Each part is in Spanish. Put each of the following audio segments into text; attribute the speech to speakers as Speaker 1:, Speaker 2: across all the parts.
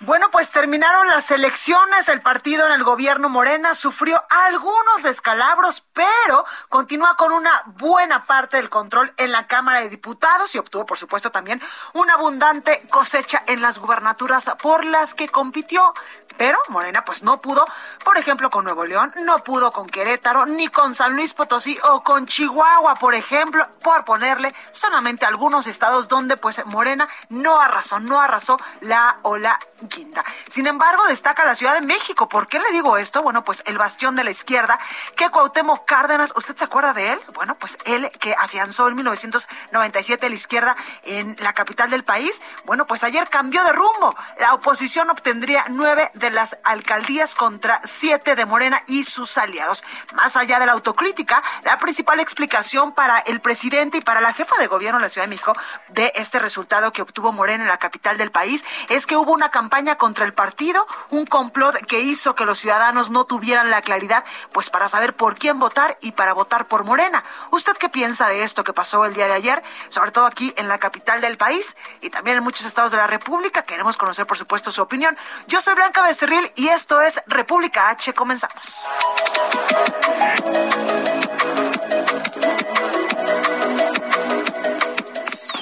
Speaker 1: Bueno, pues terminaron las elecciones. El partido en el gobierno Morena sufrió algunos descalabros, pero continúa con una buena parte del control en la Cámara de Diputados y obtuvo, por supuesto, también una abundante cosecha en las gubernaturas por las que compitió. Pero Morena, pues no pudo, por ejemplo, con Nuevo León, no pudo con Querétaro, ni con San Luis Potosí o con Chihuahua, por ejemplo, por ponerle solamente algunos estados donde, pues, Morena no arrasó, no arrasó la ola Quinta. Sin embargo, destaca la Ciudad de México. ¿Por qué le digo esto? Bueno, pues el bastión de la izquierda, que Cuauhtémoc Cárdenas, ¿usted se acuerda de él? Bueno, pues él que afianzó en 1997 la izquierda en la capital del país. Bueno, pues ayer cambió de rumbo. La oposición obtendría nueve de las alcaldías contra siete de Morena y sus aliados. Más allá de la autocrítica, la principal explicación para el presidente y para la jefa de gobierno de la Ciudad de México de este resultado que obtuvo Morena en la capital del país es que hubo una campaña contra el partido, un complot que hizo que los ciudadanos no tuvieran la claridad, pues para saber por quién votar y para votar por Morena. ¿Usted qué piensa de esto que pasó el día de ayer, sobre todo aquí en la capital del país y también en muchos estados de la República? Queremos conocer, por supuesto, su opinión. Yo soy Blanca Becerril y esto es República H. Comenzamos.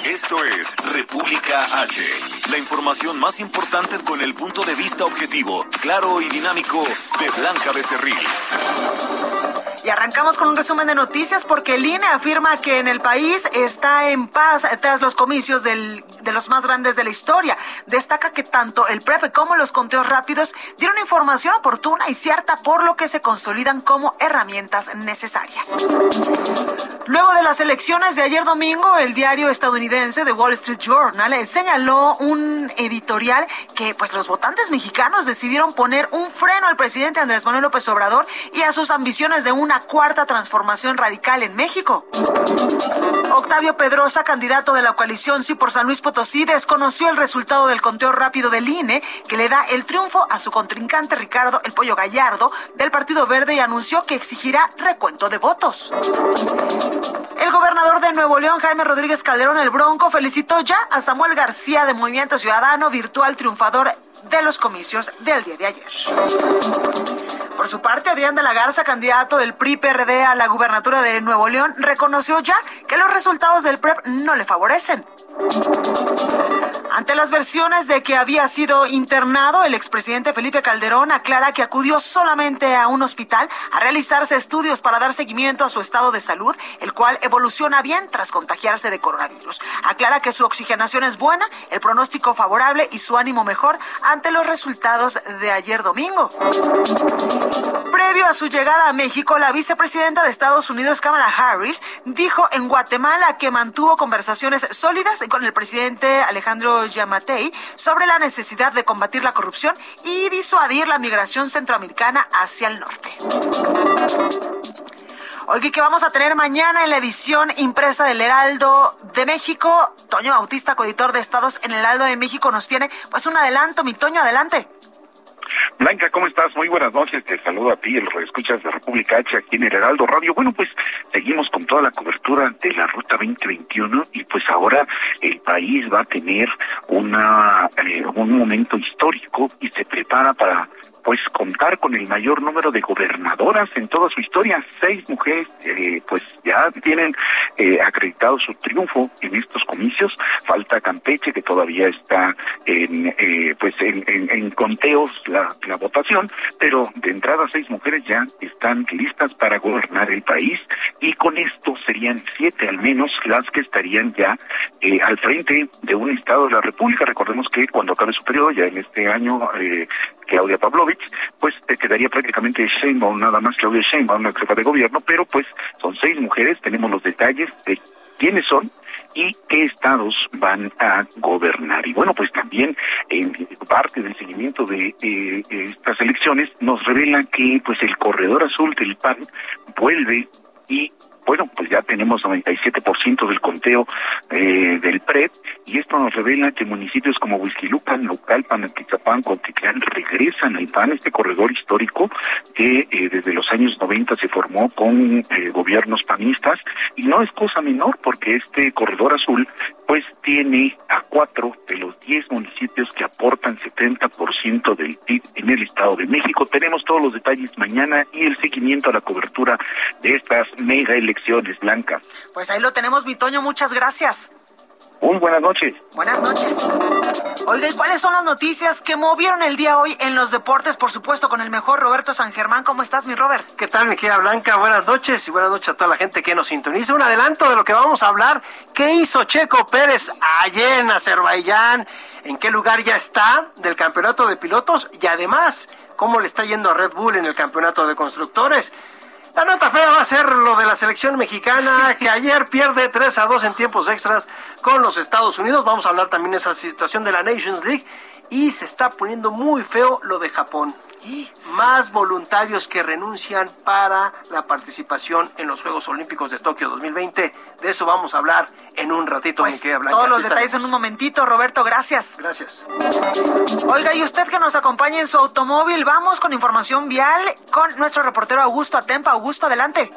Speaker 2: Esto es República H, la información más importante con el punto de vista objetivo, claro y dinámico de Blanca Becerril.
Speaker 1: Y arrancamos con un resumen de noticias porque el INE afirma que en el país está en paz tras los comicios de los más grandes de la historia. Destaca que tanto el PREP como los conteos rápidos dieron información oportuna y cierta por lo que se consolidan como herramientas necesarias. Luego de las elecciones de ayer domingo, el diario estadounidense The Wall Street Journal señaló un editorial que pues los votantes mexicanos decidieron poner un freno al presidente Andrés Manuel López Obrador y a sus ambiciones de una cuarta transformación radical en México. Octavio Pedrosa, candidato de la coalición Sí por San Luis Potosí, desconoció el resultado del conteo rápido del INE que le da el triunfo a su contrincante Ricardo El Pollo Gallardo del Partido Verde y anunció que exigirá recuento de votos. El gobernador de Nuevo León, Jaime Rodríguez Calderón el Bronco, felicitó ya a Samuel García de Movimiento Ciudadano, virtual triunfador de los comicios del día de ayer. Por su parte, Adrián de la Garza, candidato del PRI-PRD a la gubernatura de Nuevo León, reconoció ya que los resultados del PREP no le favorecen. Ante las versiones de que había sido internado, el expresidente Felipe Calderón aclara que acudió solamente a un hospital a realizarse estudios para dar seguimiento a su estado de salud, el cual evoluciona bien tras contagiarse de coronavirus. Aclara que su oxigenación es buena, el pronóstico favorable y su ánimo mejor ante los resultados de ayer domingo. Previo a su llegada a México, la vicepresidenta de Estados Unidos, Kamala Harris, dijo en Guatemala que mantuvo conversaciones sólidas con el presidente Alejandro Yamatei sobre la necesidad de combatir la corrupción y disuadir la migración centroamericana hacia el norte. Oye, ¿qué vamos a tener mañana en la edición impresa del Heraldo de México? Toño Bautista, coeditor de Estados en el Heraldo de México, nos tiene pues un adelanto. Mi Toño, adelante.
Speaker 3: Blanca, ¿cómo estás? Muy buenas noches. Te saludo a ti, el escuchas de República H aquí en el Heraldo Radio. Bueno, pues seguimos con toda la cobertura de la Ruta 2021 y pues ahora el país va a tener una eh, un momento histórico y se prepara para pues contar con el mayor número de gobernadoras en toda su historia. Seis mujeres eh, pues ya tienen eh, acreditado su triunfo en estos comicios. Falta Campeche que todavía está en eh, pues en, en, conteos la, la, votación, pero de entrada seis mujeres ya están listas para gobernar el país y con esto serían siete al menos las que estarían ya al frente de un estado de la República. Recordemos que cuando acabe su periodo, ya en este año Claudia Pavlovich, pues te quedaría prácticamente Sheinbaum, nada más Claudia Sheinbaum, una jefa de gobierno, pero pues son seis mujeres, tenemos los detalles de quiénes son y qué estados van a gobernar. Y bueno, pues también en parte del seguimiento de eh, estas elecciones nos revela que pues el corredor azul del PAN vuelve y bueno, pues ya tenemos 97% del conteo eh, del PREP y esto nos revela que municipios como Huizquilucan, Naucalpan, Antizapán, Cotitlán regresan al PAN, este corredor histórico que eh, desde los años 90 se formó con eh, gobiernos panistas y no es cosa menor porque este corredor azul pues tiene a cuatro de los diez municipios que aportan 70% del PIB en el Estado de México. Tenemos todos los detalles mañana y el seguimiento a la cobertura de estas mega elecciones blancas.
Speaker 1: Pues ahí lo tenemos, Vitoño, muchas gracias.
Speaker 3: Muy buenas noches.
Speaker 1: Buenas noches. Oiga, ¿y cuáles son las noticias que movieron el día hoy en los deportes? Por supuesto, con el mejor Roberto San Germán. ¿Cómo estás, mi Robert?
Speaker 4: ¿Qué tal, mi querida Blanca? Buenas noches y buenas noches a toda la gente que nos sintoniza. Un adelanto de lo que vamos a hablar. ¿Qué hizo Checo Pérez ayer en Azerbaiyán? ¿En qué lugar ya está del campeonato de pilotos? Y además, ¿cómo le está yendo a Red Bull en el campeonato de constructores? La nota fea va a ser lo de la selección mexicana, que ayer pierde 3 a 2 en tiempos extras con los Estados Unidos. Vamos a hablar también de esa situación de la Nations League. Y se está poniendo muy feo lo de Japón más voluntarios que renuncian para la participación en los Juegos Olímpicos de Tokio 2020. De eso vamos a hablar en un ratito.
Speaker 1: Pues todos los detalles en un momentito, Roberto, gracias.
Speaker 4: Gracias.
Speaker 1: Oiga, y usted que nos acompaña en su automóvil, vamos con información vial con nuestro reportero Augusto Atempa. Augusto, adelante.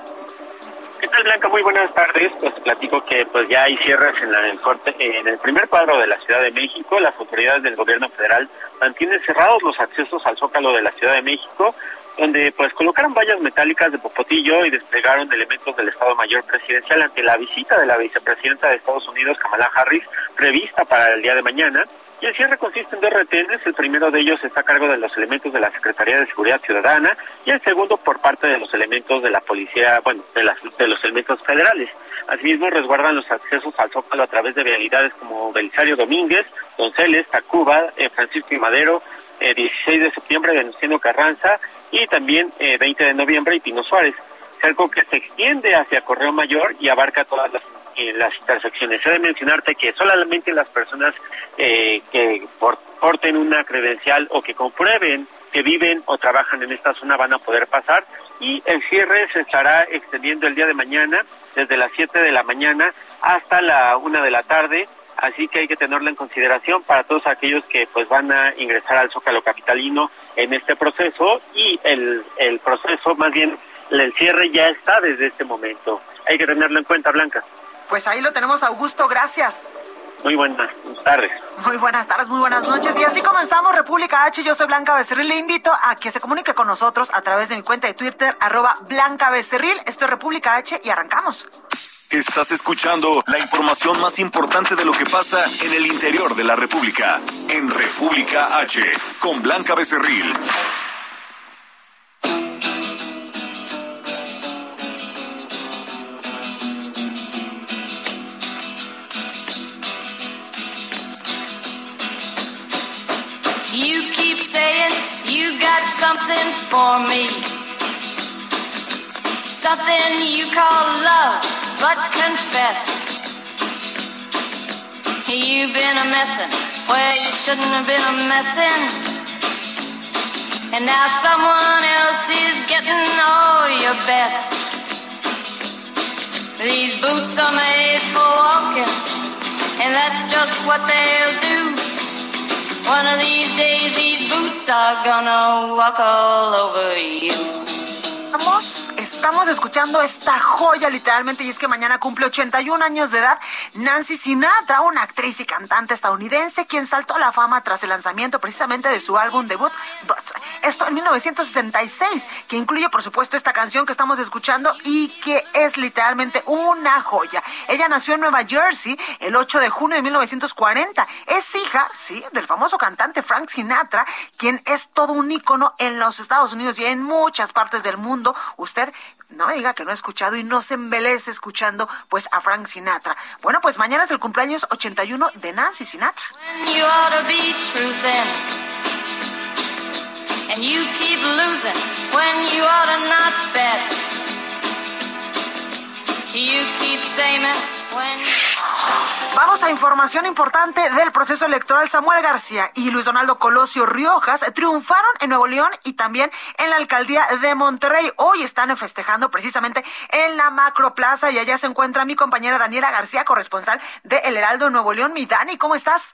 Speaker 5: ¿Qué tal, Blanca? Muy buenas tardes. Pues platico que pues ya hay cierres en, la, en, el, en el primer cuadro de la Ciudad de México. Las autoridades del gobierno federal mantienen cerrados los accesos al Zócalo de la Ciudad de México, donde pues colocaron vallas metálicas de popotillo y desplegaron elementos del Estado Mayor Presidencial ante la visita de la vicepresidenta de Estados Unidos, Kamala Harris, prevista para el día de mañana. Y el cierre consiste en dos retenes. El primero de ellos está a cargo de los elementos de la Secretaría de Seguridad Ciudadana y el segundo por parte de los elementos de la policía, bueno, de, los elementos federales. Asimismo, resguardan los accesos al Zócalo a través de vialidades como Belisario Domínguez, Donceles, Tacuba, eh, Francisco y Madero, 16 eh, de septiembre, Venustiano Carranza y también 20 eh, de noviembre y Pino Suárez. Algo que se extiende hacia Correo Mayor y abarca todas las en las transacciones. He de mencionarte que solamente las personas eh, que porten una credencial o que comprueben que viven o trabajan en esta zona van a poder pasar y el cierre se estará extendiendo el día de mañana desde las 7 de la mañana hasta la 1 de la tarde así que hay que tenerlo en consideración para todos aquellos que pues van a ingresar al Zócalo Capitalino en este proceso y el, el proceso, más bien el cierre ya está desde este momento. Hay que tenerlo en cuenta, Blanca.
Speaker 1: Pues ahí lo tenemos, Augusto, gracias.
Speaker 5: Muy buenas tardes.
Speaker 1: Muy buenas tardes, muy buenas noches. Y así comenzamos República H. Yo soy Blanca Becerril. Le invito a que se comunique con nosotros a través de mi cuenta de Twitter, arroba Blanca Becerril. Esto es República H y arrancamos.
Speaker 2: Estás escuchando la información más importante de lo que pasa en el interior de la República. En República H, con Blanca Becerril.
Speaker 6: Got something for me. Something you call love, but confess. You've been a messin' where you shouldn't have been a messin'. And now someone else is getting all your best. These boots are made for walking, and that's just what they'll do. One of these days, these boots are gonna walk all over you.
Speaker 1: Estamos, escuchando esta joya literalmente y es que mañana cumple 81 años de edad Nancy Sinatra, una actriz y cantante estadounidense quien saltó a la fama tras el lanzamiento precisamente de su álbum debut, esto en 1966, que incluye por supuesto esta canción que estamos escuchando y que es literalmente una joya. Ella nació en Nueva Jersey el 8 de junio de 1940. Es hija, sí, del famoso cantante Frank Sinatra, quien es todo un ícono en los Estados Unidos y en muchas partes del mundo usted no me diga que no ha escuchado y no se embelece escuchando pues a Frank Sinatra. Bueno, pues mañana es el cumpleaños 81 de Nancy Sinatra. Vamos a información importante del proceso electoral. Samuel García y Luis Donaldo Colosio Riojas triunfaron en Nuevo León y también en la alcaldía de Monterrey. Hoy están festejando precisamente en la Macroplaza y allá se encuentra mi compañera Daniela García, corresponsal de El Heraldo Nuevo León. Mi Dani, ¿cómo estás?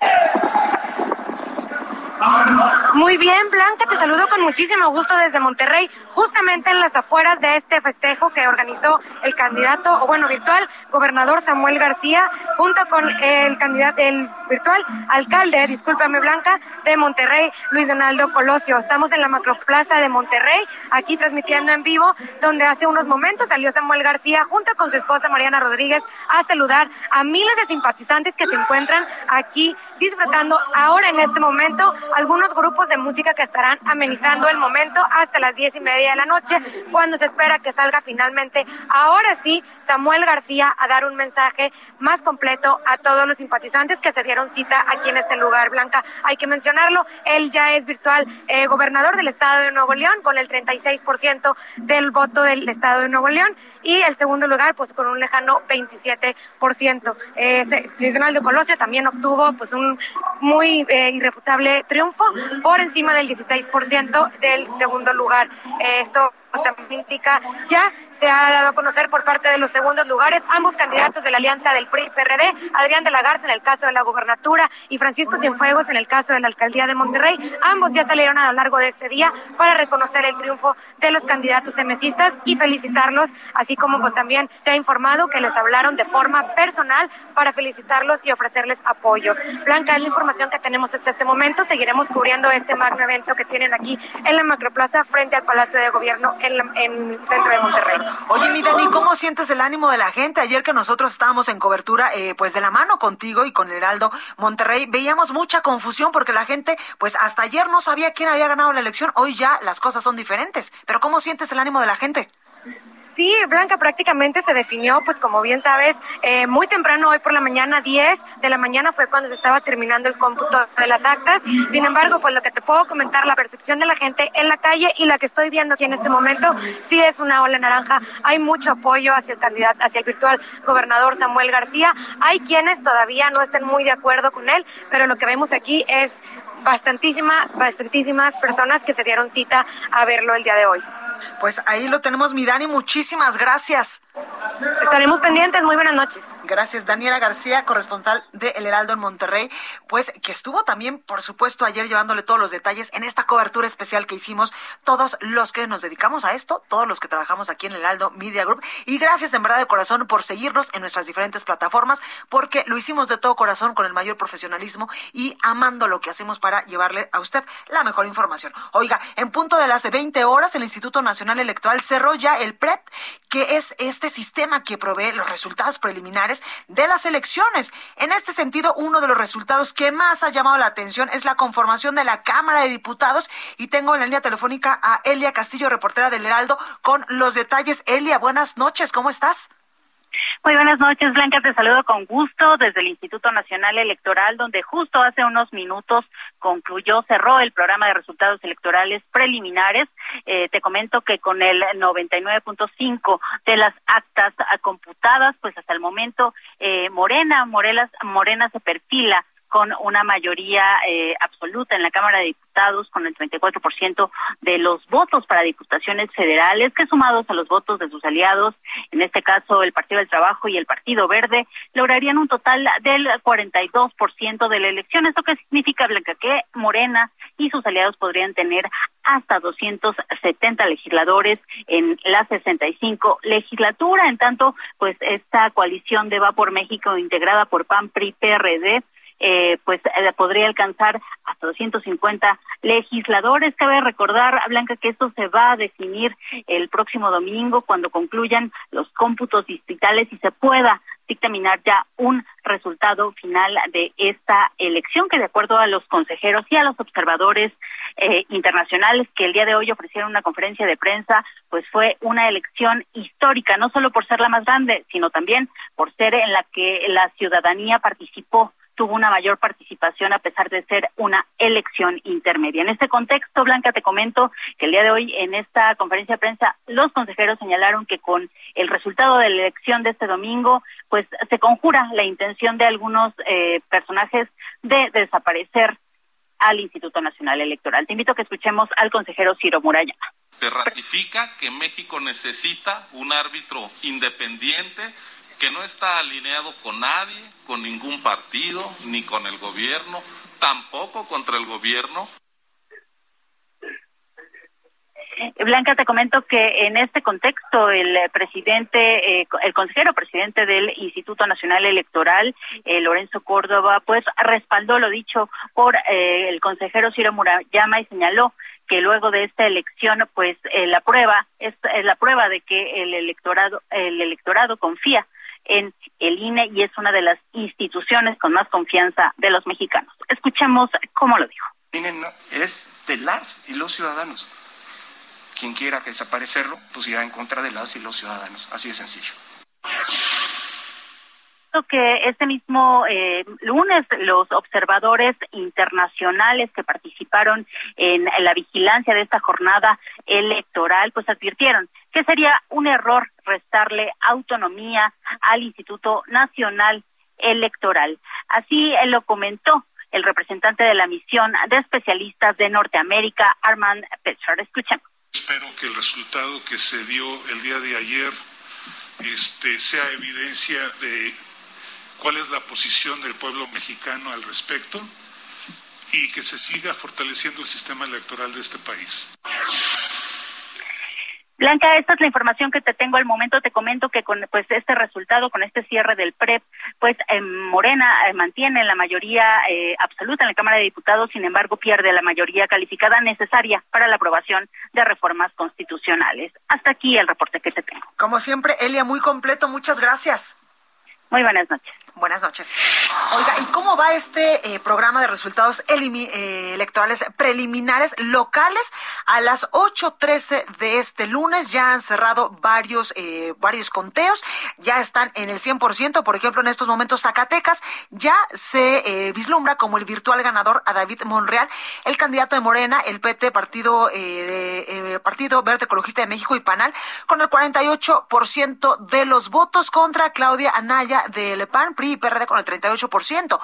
Speaker 7: Muy bien, Blanca, te saludo con muchísimo gusto desde Monterrey, justamente en las afueras de este festejo que organizó el candidato, o bueno, virtual, gobernador Samuel García, junto con el candidato, el virtual alcalde, discúlpame Blanca, de Monterrey, Luis Donaldo Colosio. Estamos en la macroplaza de Monterrey, aquí transmitiendo en vivo, donde hace unos momentos salió Samuel García junto con su esposa Mariana Rodríguez a saludar a miles de simpatizantes que se encuentran aquí disfrutando ahora en este momento algunos grupos de música que estarán amenizando el momento hasta las diez y media de la noche, cuando se espera que salga finalmente, ahora sí, Samuel García a dar un mensaje más completo a todos los simpatizantes que se dieron cita aquí en este lugar, Blanca. Hay que mencionarlo, él ya es virtual eh, gobernador del estado de Nuevo León con el 36% del voto del estado de Nuevo León y el segundo lugar pues con un lejano 27%. Eh, Luis Donaldo Colosio también obtuvo pues un muy eh, irrefutable por encima del 16% del segundo lugar. esto también indica ya se ha dado a conocer por parte de los segundos lugares ambos candidatos de la alianza del PRI-PRD, Adrián de la Garza en el caso de la gubernatura y Francisco Cienfuegos en el caso de la alcaldía de Monterrey. Ambos ya salieron a lo largo de este día para reconocer el triunfo de los candidatos emesistas y felicitarlos, así como pues también se ha informado que les hablaron de forma personal para felicitarlos y ofrecerles apoyo. Blanca, es la información que tenemos hasta este momento. Seguiremos cubriendo este magno evento que tienen aquí en la Macroplaza frente al Palacio de Gobierno en, el centro de Monterrey.
Speaker 1: Oye, mi Dani, ¿cómo sientes el ánimo de la gente? Ayer que nosotros estábamos en cobertura, eh, pues de la mano contigo y con Heraldo Monterrey, veíamos mucha confusión porque la gente, pues hasta ayer no sabía quién había ganado la elección. Hoy ya las cosas son diferentes. Pero ¿cómo sientes el ánimo de la gente?
Speaker 7: Sí, Blanca, prácticamente se definió, pues como bien sabes, eh, muy temprano hoy por la mañana, 10 de la mañana fue cuando se estaba terminando el cómputo de las actas. Sin embargo, pues lo que te puedo comentar, la percepción de la gente en la calle y la que estoy viendo aquí en este momento, sí es una ola naranja. Hay mucho apoyo hacia el candidato, hacia el virtual gobernador Samuel García. Hay quienes todavía no estén muy de acuerdo con él, pero lo que vemos aquí es bastantísima, bastantísimas personas que se dieron cita a verlo el día de hoy.
Speaker 1: Pues ahí lo tenemos, mi Dani, muchísimas gracias.
Speaker 7: Estaremos pendientes, muy buenas noches.
Speaker 1: Gracias, Daniela García, corresponsal de El Heraldo en Monterrey, pues que estuvo también, por supuesto, ayer llevándole todos los detalles en esta cobertura especial que hicimos todos los que nos dedicamos a esto, todos los que trabajamos aquí en El Heraldo Media Group. Y gracias en verdad de corazón por seguirnos en nuestras diferentes plataformas, porque lo hicimos de todo corazón con el mayor profesionalismo y amando lo que hacemos para llevarle a usted la mejor información. Oiga, en punto de las 20 horas, el Instituto Nacional Electoral cerró ya el PREP, que es este sistema que provee los resultados preliminares de las elecciones. En este sentido, uno de los resultados que más ha llamado la atención es la conformación de la Cámara de Diputados y tengo en la línea telefónica a Elia Castillo, reportera del Heraldo, con los detalles. Elia, buenas noches, ¿cómo estás?
Speaker 8: Muy buenas noches, Blanca. Te saludo con gusto desde el Instituto Nacional Electoral, donde justo hace unos minutos concluyó, cerró el programa de resultados electorales preliminares. Eh, te comento que con el 99.5 de las actas computadas, pues hasta el momento eh, Morena, Morelas, Morena se perfila con una mayoría eh, absoluta en la Cámara de Diputados, con el 34% de los votos para diputaciones federales, que sumados a los votos de sus aliados, en este caso el Partido del Trabajo y el Partido Verde, lograrían un total del 42% de la elección. ¿Esto qué significa, Blanca? Que Morena y sus aliados podrían tener hasta 270 legisladores en la 65 legislatura. En tanto, pues esta coalición de Va por México integrada por PAN, PRI, PRD, eh, pues eh, podría alcanzar hasta 250 legisladores. Cabe recordar, Blanca, que esto se va a definir el próximo domingo cuando concluyan los cómputos distritales y se pueda dictaminar ya un resultado final de esta elección que de acuerdo a los consejeros y a los observadores eh, internacionales que el día de hoy ofrecieron una conferencia de prensa, pues fue una elección histórica, no solo por ser la más grande, sino también por ser en la que la ciudadanía participó tuvo una mayor participación a pesar de ser una elección intermedia. En este contexto, Blanca, te comento que el día de hoy en esta conferencia de prensa los consejeros señalaron que con el resultado de la elección de este domingo, pues se conjura la intención de algunos eh, personajes de desaparecer al Instituto Nacional Electoral. Te invito a que escuchemos al consejero Ciro Murayama.
Speaker 9: Se ratifica que México necesita un árbitro independiente que no está alineado con nadie, con ningún partido, ni con el gobierno, tampoco contra el gobierno.
Speaker 8: Blanca, te comento que en este contexto el presidente, eh, el consejero presidente del Instituto Nacional Electoral, eh, Lorenzo Córdoba, pues respaldó lo dicho por eh, el consejero Ciro Murayama y señaló que luego de esta elección, pues la prueba es, es la prueba de que el electorado, el electorado confía en el INE y es una de las instituciones con más confianza de los mexicanos. Escuchemos cómo lo dijo.
Speaker 10: INE es de las y los ciudadanos. Quien quiera desaparecerlo, pues irá en contra de las y los ciudadanos. Así de sencillo
Speaker 8: que este mismo eh, lunes los observadores internacionales que participaron en la vigilancia de esta jornada electoral pues advirtieron que sería un error restarle autonomía al Instituto Nacional Electoral. Así lo comentó el representante de la misión de especialistas de Norteamérica, Armand Petcher. Escuchemos.
Speaker 11: Espero que el resultado que se dio el día de ayer este, sea evidencia de cuál es la posición del pueblo mexicano al respecto y que se siga fortaleciendo el sistema electoral de este país.
Speaker 8: Blanca, esta es la información que te tengo al momento. Te comento que con pues este resultado, con este cierre del PREP, pues eh, Morena eh, mantiene la mayoría eh, absoluta en la Cámara de Diputados, sin embargo pierde la mayoría calificada necesaria para la aprobación de reformas constitucionales. Hasta aquí el reporte que te tengo.
Speaker 1: Como siempre, Elia, muy completo. Muchas gracias.
Speaker 8: Muy buenas noches.
Speaker 1: Buenas noches. Oiga, ¿y cómo va este eh, programa de resultados eh, electorales preliminares locales? A las 8.13 de este lunes ya han cerrado varios, eh, varios conteos, ya están en el 100%, por ejemplo, en estos momentos Zacatecas ya se vislumbra como el virtual ganador a David Monreal, el candidato de Morena, el PT, Partido, de, Partido Verde Ecologista de México y Panal, con el 48% de los votos contra Claudia Anaya del PAN, y PRD con el 38%.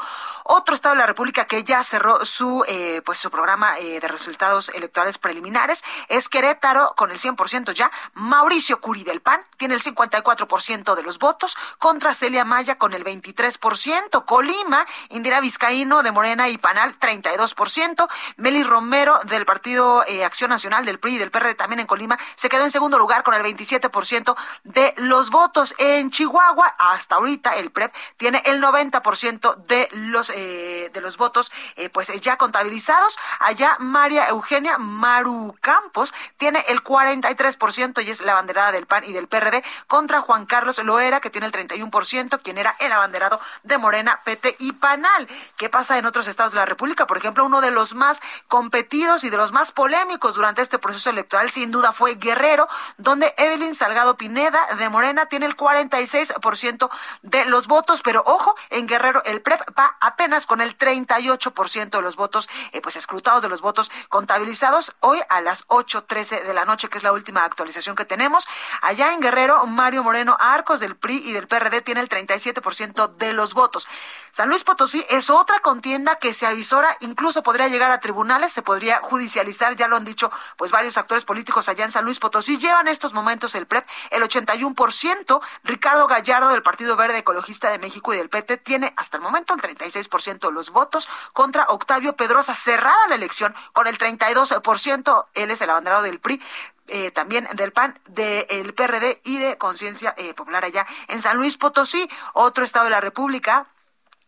Speaker 1: Otro estado de la República que ya cerró su eh, pues su programa eh, de resultados electorales preliminares es Querétaro con el 100% ya. Mauricio Curi del PAN tiene el 54% de los votos contra Celia Maya con el 23%. Colima, Indira Vizcaíno de Morena y Panal 32%. Meli Romero del Partido eh, Acción Nacional del PRI y del PRD también en Colima se quedó en segundo lugar con el 27% de los votos. En Chihuahua, hasta ahorita el PREP tiene el 90% de los eh, de los votos eh, pues ya contabilizados. Allá María Eugenia Maru Campos tiene el 43% y es la abanderada del PAN y del PRD contra Juan Carlos Loera que tiene el 31%, quien era el abanderado de Morena, PT y Panal. ¿Qué pasa en otros estados de la República? Por ejemplo, uno de los más competidos y de los más polémicos durante este proceso electoral sin duda fue Guerrero, donde Evelyn Salgado Pineda de Morena tiene el 46% de los votos, pero ojo, en Guerrero el PREP va apenas con el 38% de los votos, eh, pues escrutados de los votos contabilizados hoy a las 8.13 de la noche, que es la última actualización que tenemos. Allá en Guerrero, Mario Moreno Arcos del PRI y del PRD tiene el 37% de los votos. San Luis Potosí es otra contienda que se avisora, incluso podría llegar a tribunales, se podría judicializar, ya lo han dicho pues varios actores políticos allá en San Luis Potosí, llevan estos momentos el PREP el 81%, Ricardo Gallardo del Partido Verde Ecologista de México y del PT tiene hasta el momento el 36% de los votos contra Octavio Pedrosa. Cerrada la elección con el 32%. Él es el abanderado del PRI. Eh, también del PAN, del PRD y de Conciencia eh, Popular allá en San Luis Potosí, otro estado de la República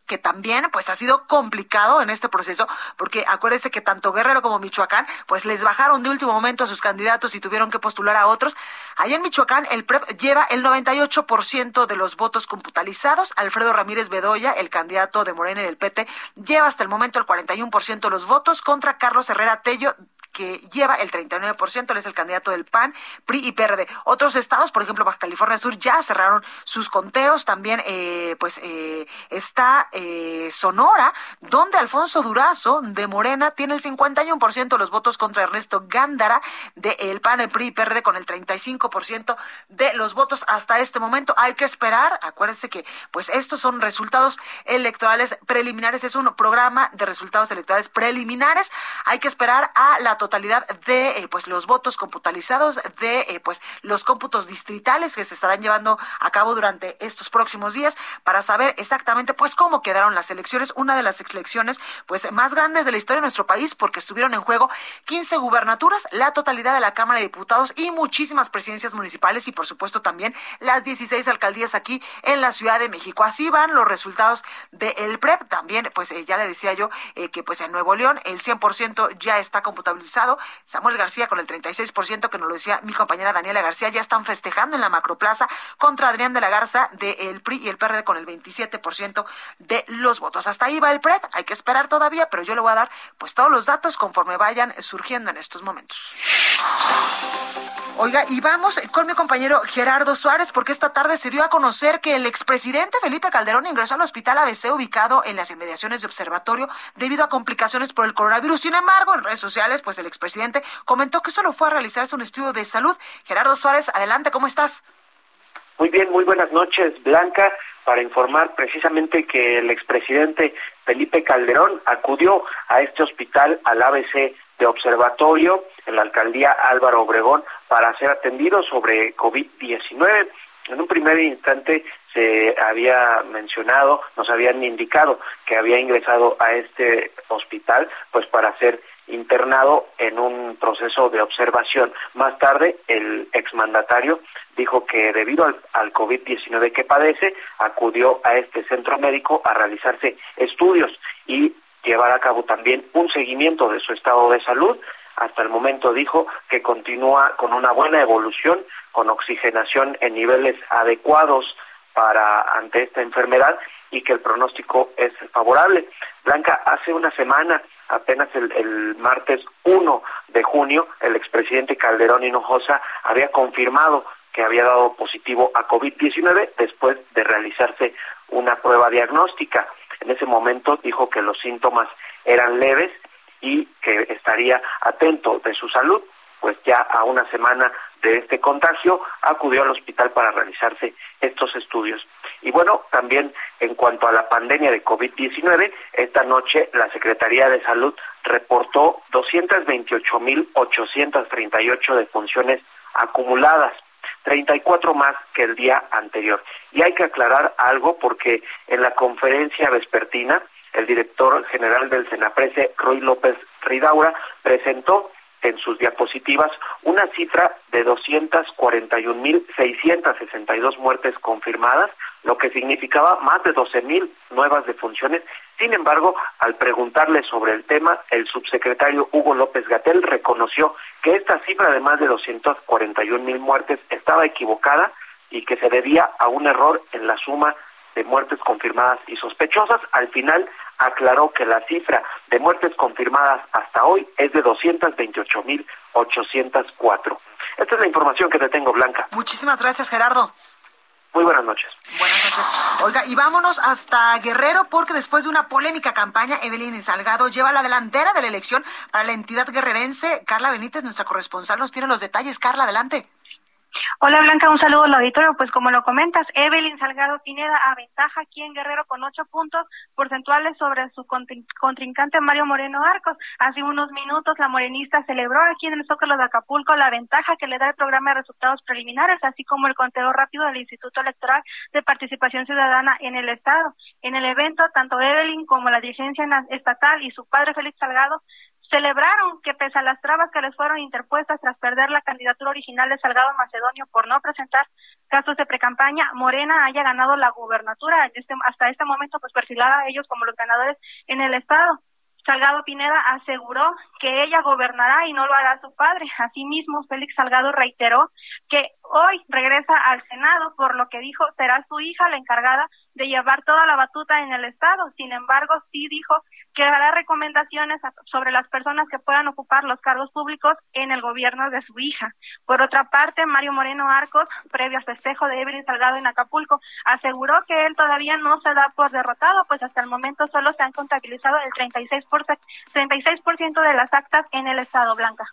Speaker 1: que también pues ha sido complicado en este proceso porque acuérdense que tanto Guerrero como Michoacán pues les bajaron de último momento a sus candidatos y tuvieron que postular a otros. Allá en Michoacán el PREP lleva el 98% de los votos computalizados. Alfredo Ramírez Bedoya, el candidato de Morena y del PT, lleva hasta el momento el 41% de los votos contra Carlos Herrera Tello que lleva el 39%, él es el candidato del PAN, PRI y PRD. Otros estados, por ejemplo, Baja California Sur, ya cerraron sus conteos. También, eh, pues, eh, está eh, Sonora, donde Alfonso Durazo, de Morena, tiene el 51% de los votos contra Ernesto Gándara, de el PAN, el PRI y PRD, con el 35% de los votos hasta este momento. Hay que esperar, acuérdense que, pues, estos son resultados electorales preliminares, es un programa de resultados electorales preliminares. Hay que esperar a la totalidad de, eh, pues, los votos computalizados de, eh, pues, los cómputos distritales que se estarán llevando a cabo durante estos próximos días para saber exactamente, pues, cómo quedaron las elecciones. Una de las elecciones, pues, más grandes de la historia de nuestro país porque estuvieron en juego 15 gubernaturas, la totalidad de la Cámara de Diputados y muchísimas presidencias municipales y, por supuesto, también las 16 alcaldías aquí en la Ciudad de México. Así van los resultados del PREP. También, pues, eh, ya le decía yo que, pues, en Nuevo León el 100% ya está computabilizado. Samuel García con el 36%, que nos lo decía mi compañera Daniela García, ya están festejando en la macroplaza contra Adrián de la Garza del PRI y el PRD con el 27% de los votos. Hasta ahí va el PREP, hay que esperar todavía, pero yo le voy a dar pues todos los datos conforme vayan surgiendo en estos momentos. Oiga, y vamos con mi compañero Gerardo Suárez, porque esta tarde se dio a conocer que el expresidente Felipe Calderón ingresó al hospital ABC ubicado en las inmediaciones de observatorio debido a complicaciones por el coronavirus. Sin embargo, en redes sociales, pues el expresidente comentó que solo fue a realizarse un estudio de salud. Gerardo Suárez, adelante, ¿cómo estás?
Speaker 12: Muy bien, muy buenas noches, Blanca, para informar precisamente que el expresidente Felipe Calderón acudió a este hospital, al ABC de observatorio, en la alcaldía Álvaro Obregón, para ser atendido sobre COVID-19. En un primer instante se había mencionado, nos habían indicado que había ingresado a este hospital pues para ser internado en un proceso de observación. Más tarde, el exmandatario dijo que debido al, al COVID-19 que padece, acudió a este centro médico a realizarse estudios y llevar a cabo también un seguimiento de su estado de salud. Hasta el momento dijo que continúa con una buena evolución, con oxigenación en niveles adecuados para ante esta enfermedad y que el pronóstico es favorable. Blanca, hace una semana, apenas el, el martes 1 de junio, el expresidente Calderón Hinojosa había confirmado que había dado positivo a COVID-19 después de realizarse una prueba diagnóstica. En ese momento dijo que los síntomas eran leves y que estaría atento de su salud, pues ya a una semana de este contagio acudió al hospital para realizarse estos estudios. Y bueno, también en cuanto a la pandemia de COVID-19, esta noche la Secretaría de Salud reportó 228.838 defunciones acumuladas, 34 más que el día anterior. Y hay que aclarar algo porque en la conferencia vespertina, el director general del Senaprese, Roy López Ridaura, presentó en sus diapositivas una cifra de 241.662 muertes confirmadas, lo que significaba más de 12.000 nuevas defunciones. Sin embargo, al preguntarle sobre el tema, el subsecretario Hugo López Gatel reconoció que esta cifra de más de 241.000 muertes estaba equivocada y que se debía a un error en la suma de muertes confirmadas y sospechosas. Al final aclaró que la cifra de muertes confirmadas hasta hoy es de 228.804. Esta es la información que te tengo, Blanca.
Speaker 1: Muchísimas gracias, Gerardo.
Speaker 12: Muy buenas noches.
Speaker 1: Buenas noches. Oiga, y vámonos hasta Guerrero porque después de una polémica campaña, Evelyn Salgado lleva la delantera de la elección para la entidad guerrerense. Carla Benítez, nuestra corresponsal, nos tiene los detalles. Carla, adelante.
Speaker 13: Hola Blanca, un saludo al auditorio. Pues como lo comentas, Evelyn Salgado Pineda aventaja aquí en Guerrero con ocho puntos porcentuales sobre su contrincante Mario Moreno Arcos. Hace unos minutos la morenista celebró aquí en el Zócalo de Acapulco la ventaja que le da el programa de resultados preliminares, así como el conteo rápido del Instituto Electoral de Participación Ciudadana en el Estado. En el evento, tanto Evelyn como la dirigencia estatal y su padre Félix Salgado celebraron que pese a las trabas que les fueron interpuestas tras perder la candidatura original de Salgado Macedonio por no presentar casos de precampaña, Morena haya ganado la gubernatura este, hasta este momento pues perfilada a ellos como los ganadores en el estado. Salgado Pineda aseguró que ella gobernará y no lo hará su padre. Asimismo, Félix Salgado reiteró que hoy regresa al Senado, por lo que dijo será su hija la encargada de llevar toda la batuta en el Estado. Sin embargo, sí dijo que hará recomendaciones sobre las personas que puedan ocupar los cargos públicos en el gobierno de su hija. Por otra parte, Mario Moreno Arcos, previo al festejo de Evelyn Salgado en Acapulco, aseguró que él todavía no se da por derrotado, pues hasta el momento solo se han contabilizado el 36%, 36 de las actas en el Estado Blanca.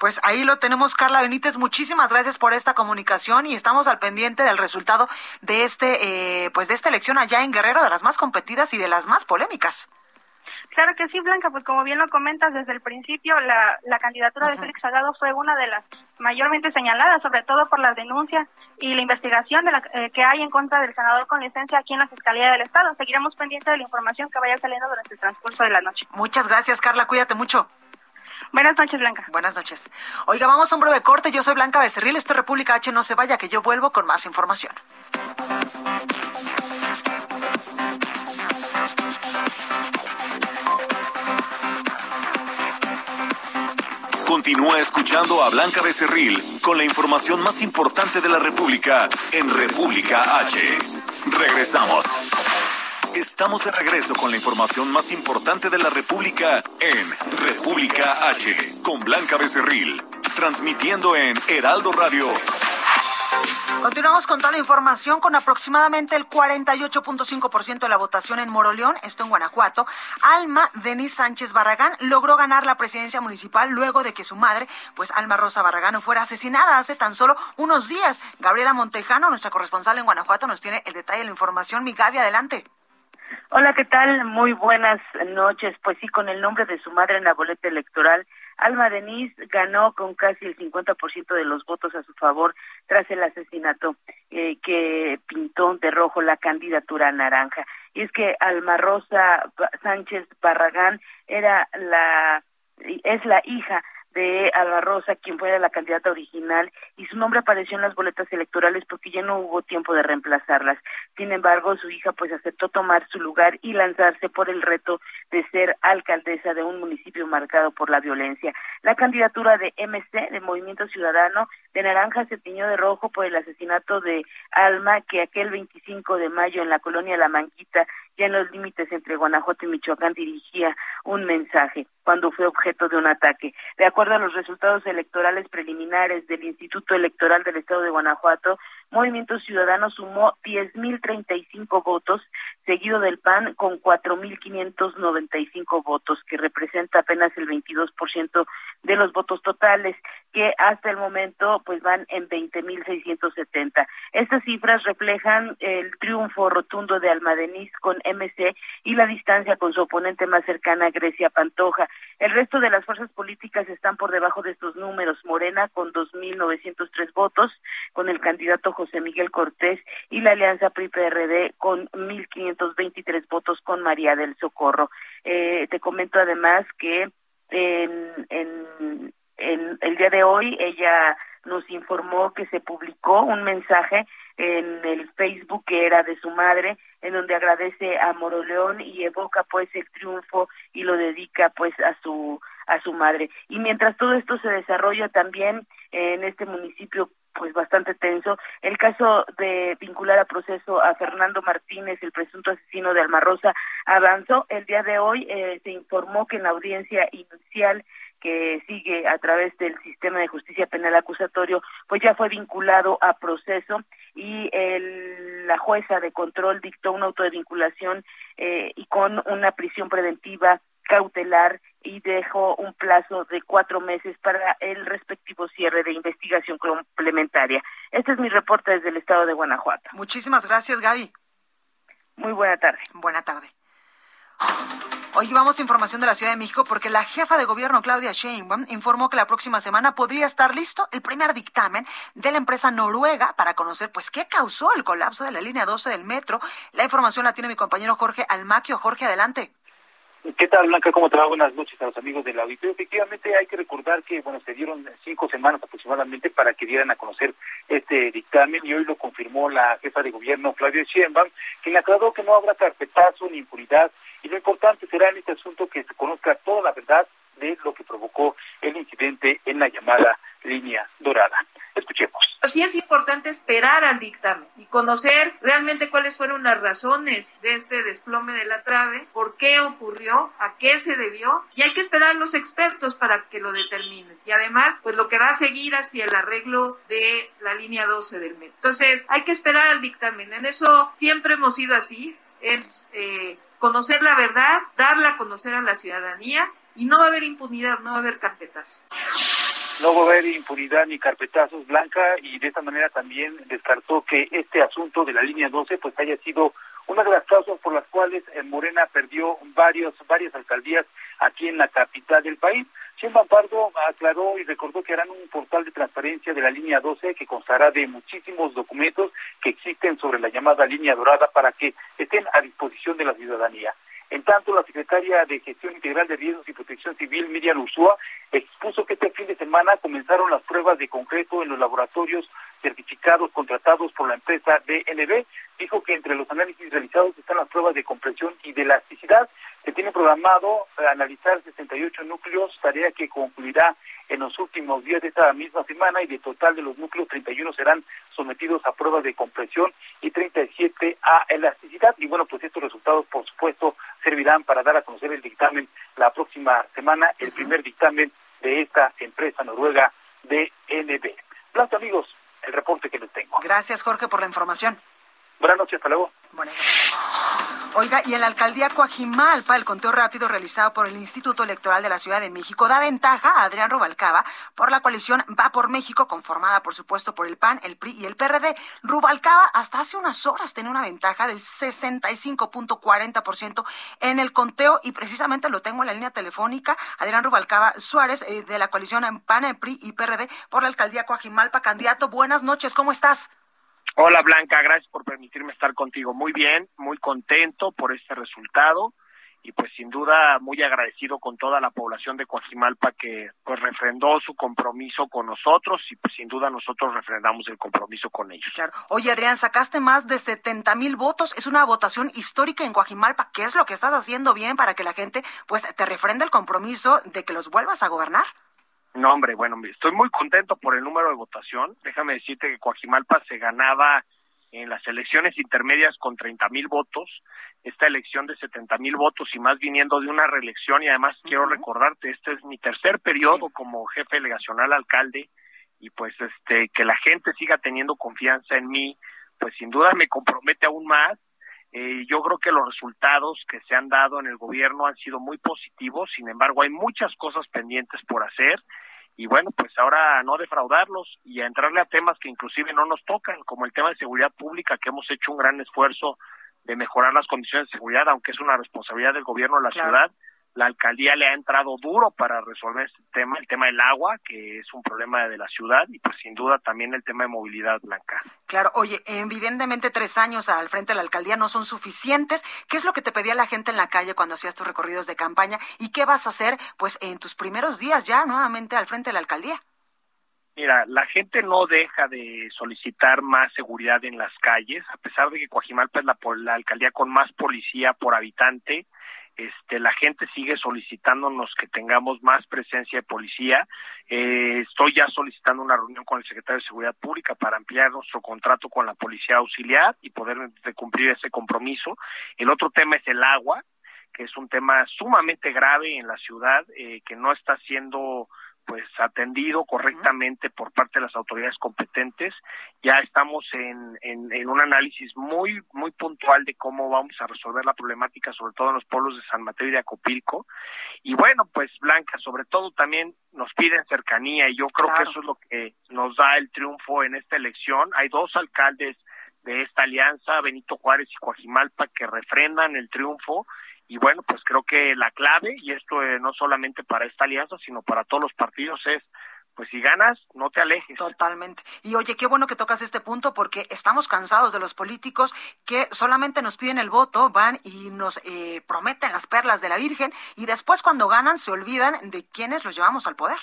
Speaker 1: Pues ahí lo tenemos, Carla Benítez. Muchísimas gracias por esta comunicación y estamos al pendiente del resultado de este, eh, pues de esta elección allá en Guerrero, de las más competidas y de las más polémicas.
Speaker 13: Claro que sí, Blanca, pues como bien lo comentas desde el principio, la, la candidatura de Félix Salgado fue una de las mayormente señaladas, sobre todo por las denuncias y la investigación de la, eh, que hay en contra del senador con licencia aquí en la Fiscalía del Estado. Seguiremos pendientes de la información que vaya saliendo durante el transcurso de la noche.
Speaker 1: Muchas gracias, Carla. Cuídate mucho.
Speaker 13: Buenas noches, Blanca.
Speaker 1: Buenas noches. Oiga, vamos a un breve corte. Yo soy Blanca Becerril, esto es República H. No se vaya, que yo vuelvo con más información.
Speaker 2: Continúa escuchando a Blanca Becerril con la información más importante de la República en República H. Regresamos. Estamos de regreso con la información más importante de la República en República H, con Blanca Becerril, transmitiendo en Heraldo Radio.
Speaker 1: Continuamos con toda la información con aproximadamente el 48.5% de la votación en Moroleón, esto en Guanajuato. Alma Denis Sánchez Barragán logró ganar la presidencia municipal luego de que su madre, pues Alma Rosa Barragán, fuera asesinada hace tan solo unos días. Gabriela Montejano, nuestra corresponsal en Guanajuato, nos tiene el detalle de la información. Mi Gaby, adelante.
Speaker 14: Hola, ¿qué tal? Muy buenas noches. Pues sí, con el nombre de su madre en la boleta electoral, Alma Denis ganó con casi el 50% de los votos a su favor tras el asesinato eh, que pintó de rojo la candidatura naranja. Y es que Alma Rosa Sánchez Barragán era la es la hija de Alba quien fuera la candidata original, y su nombre apareció en las boletas electorales porque ya no hubo tiempo de reemplazarlas. Sin embargo, su hija pues aceptó tomar su lugar y lanzarse por el reto de ser alcaldesa de un municipio marcado por la violencia. La candidatura de MC, de Movimiento Ciudadano, de Naranja se tiñó de rojo por el asesinato de Alma, que aquel 25 de mayo en la colonia La Manguita ya en los límites entre Guanajuato y Michoacán dirigía un mensaje cuando fue objeto de un ataque. De acuerdo a los resultados electorales preliminares del Instituto Electoral del Estado de Guanajuato, Movimiento Ciudadano sumó 10.035 votos, seguido del PAN con 4.595 votos, que representa apenas el 22% de los votos totales, que hasta el momento pues van en 20.670. Estas cifras reflejan el triunfo rotundo de Almadeniz con MC y la distancia con su oponente más cercana, Grecia Pantoja. El resto de las fuerzas políticas están por debajo de estos números. Morena con 2.903 votos, con el candidato José Miguel Cortés y la Alianza PRI-PRD con 1.523 votos con María del Socorro. Eh, te comento además que en, en, en el día de hoy ella nos informó que se publicó un mensaje en el Facebook que era de su madre, en donde agradece a Moroleón y evoca pues el triunfo y lo dedica pues a su a su madre. Y mientras todo esto se desarrolla también en este municipio pues bastante tenso. El caso de vincular a proceso a Fernando Martínez, el presunto asesino de Almarrosa, avanzó. El día de hoy eh, se informó que en la audiencia inicial que sigue a través del sistema de justicia penal acusatorio, pues ya fue vinculado a proceso y el, la jueza de control dictó un auto de vinculación eh, y con una prisión preventiva cautelar y dejó un plazo de cuatro meses para el respectivo cierre de investigación complementaria. Este es mi reporte desde el estado de Guanajuato.
Speaker 1: Muchísimas gracias, Gaby.
Speaker 14: Muy buena tarde.
Speaker 1: Buena tarde. Hoy vamos a información de la Ciudad de México porque la jefa de gobierno Claudia Sheinbaum informó que la próxima semana podría estar listo el primer dictamen de la empresa noruega para conocer pues qué causó el colapso de la línea 12 del metro. La información la tiene mi compañero Jorge Almaquio. Jorge, adelante.
Speaker 15: ¿Qué tal, Blanca? ¿Cómo te va? Buenas noches a los amigos del auditorio. Efectivamente, hay que recordar que, bueno, se dieron cinco semanas aproximadamente para que dieran a conocer este dictamen y hoy lo confirmó la jefa de gobierno, Claudia Sheinbaum, quien aclaró que no habrá carpetazo ni impunidad y lo importante será en este asunto que se conozca toda la verdad de lo que provocó el incidente en la llamada línea dorada.
Speaker 16: Sí es importante esperar al dictamen y conocer realmente cuáles fueron las razones de este desplome de la trave, por qué ocurrió, a qué se debió y hay que esperar a los expertos para que lo determinen. Y además, pues lo que va a seguir hacia el arreglo de la línea 12 del metro. Entonces, hay que esperar al dictamen. En eso siempre hemos sido así, es eh, conocer la verdad, darla a conocer a la ciudadanía y no va a haber impunidad, no va a haber carpetas
Speaker 15: no va a haber impunidad ni carpetazos Blanca y de esta manera también descartó que este asunto de la línea 12 pues haya sido una de las causas por las cuales eh, Morena perdió varios varias alcaldías aquí en la capital del país. Chimba Pardo aclaró y recordó que harán un portal de transparencia de la línea 12 que constará de muchísimos documentos que existen sobre la llamada línea dorada para que estén a disposición de la ciudadanía. En tanto, la secretaria de Gestión Integral de Riesgos y Protección Civil, Miriam Ursúa, expuso que este fin de semana comenzaron las pruebas de concreto en los laboratorios certificados contratados por la empresa DNB. Dijo que entre los análisis realizados están las pruebas de compresión y de elasticidad. Se tiene programado analizar 68 núcleos, tarea que concluirá en los últimos días de esta misma semana y de total de los núcleos 31 serán sometidos a pruebas de compresión y 37 a elasticidad. Y bueno, pues estos resultados, por supuesto, servirán para dar a conocer el dictamen la próxima semana, el primer dictamen de esta empresa noruega DNB. Blanco, amigos, el reporte que les tengo.
Speaker 1: Gracias, Jorge, por la información.
Speaker 15: Buenas noches, hasta luego.
Speaker 1: Oiga, y en la alcaldía Coajimalpa, el conteo rápido realizado por el Instituto Electoral de la Ciudad de México da ventaja a Adrián Rubalcaba por la coalición Va por México, conformada por supuesto por el PAN, el PRI y el PRD. Rubalcaba hasta hace unas horas tenía una ventaja del 65.40% en el conteo y precisamente lo tengo en la línea telefónica. Adrián Rubalcaba Suárez eh, de la coalición PAN, PRI y PRD por la alcaldía Coajimalpa. Candidato, buenas noches, ¿cómo estás?
Speaker 17: Hola Blanca, gracias por permitirme estar contigo. Muy bien, muy contento por este resultado y pues sin duda muy agradecido con toda la población de Coajimalpa que pues refrendó su compromiso con nosotros y pues sin duda nosotros refrendamos el compromiso con ellos.
Speaker 1: Oye Adrián, sacaste más de 70 mil votos, es una votación histórica en Coajimalpa. ¿Qué es lo que estás haciendo bien para que la gente pues te refrende el compromiso de que los vuelvas a gobernar?
Speaker 17: No, hombre, bueno, estoy muy contento por el número de votación. Déjame decirte que Coajimalpa se ganaba en las elecciones intermedias con 30 mil votos, esta elección de 70 mil votos y más viniendo de una reelección y además quiero recordarte, este es mi tercer periodo como jefe delegacional alcalde y pues este que la gente siga teniendo confianza en mí, pues sin duda me compromete aún más. Eh, yo creo que los resultados que se han dado en el gobierno han sido muy positivos, sin embargo hay muchas cosas pendientes por hacer y bueno, pues ahora no defraudarlos y a entrarle a temas que inclusive no nos tocan, como el tema de seguridad pública, que hemos hecho un gran esfuerzo de mejorar las condiciones de seguridad, aunque es una responsabilidad del gobierno de la ciudad. La alcaldía le ha entrado duro para resolver este tema, el tema del agua, que es un problema de la ciudad, y pues sin duda también el tema de movilidad blanca.
Speaker 1: Claro, oye, evidentemente tres años al frente de la alcaldía no son suficientes. ¿Qué es lo que te pedía la gente en la calle cuando hacías tus recorridos de campaña? ¿Y qué vas a hacer pues en tus primeros días ya nuevamente al frente de la alcaldía?
Speaker 17: Mira, la gente no deja de solicitar más seguridad en las calles, a pesar de que Coajimalpa es la, la alcaldía con más policía por habitante este, la gente sigue solicitándonos que tengamos más presencia de policía. Eh, estoy ya solicitando una reunión con el secretario de Seguridad Pública para ampliar nuestro contrato con la policía auxiliar y poder cumplir ese compromiso. El otro tema es el agua, que es un tema sumamente grave en la ciudad, eh, que no está siendo pues atendido correctamente por parte de las autoridades competentes. Ya estamos en, en, un análisis muy muy puntual de cómo vamos a resolver la problemática, sobre todo en los pueblos de San Mateo y de Acopilco. Y bueno, pues Blanca, sobre todo también nos piden cercanía y yo creo que eso es lo que nos da el triunfo en esta elección. Hay dos alcaldes de esta alianza, Benito Juárez y Coajimalpa, que refrendan el triunfo y bueno, pues creo que la clave, y esto eh, no solamente para esta alianza, sino para todos los partidos, es pues si ganas, no te alejes.
Speaker 1: Totalmente. Y oye, qué bueno que tocas este punto porque estamos cansados de los políticos que solamente nos piden el voto, van y nos eh, prometen las perlas de la Virgen y después cuando ganan se olvidan de quienes los llevamos al poder.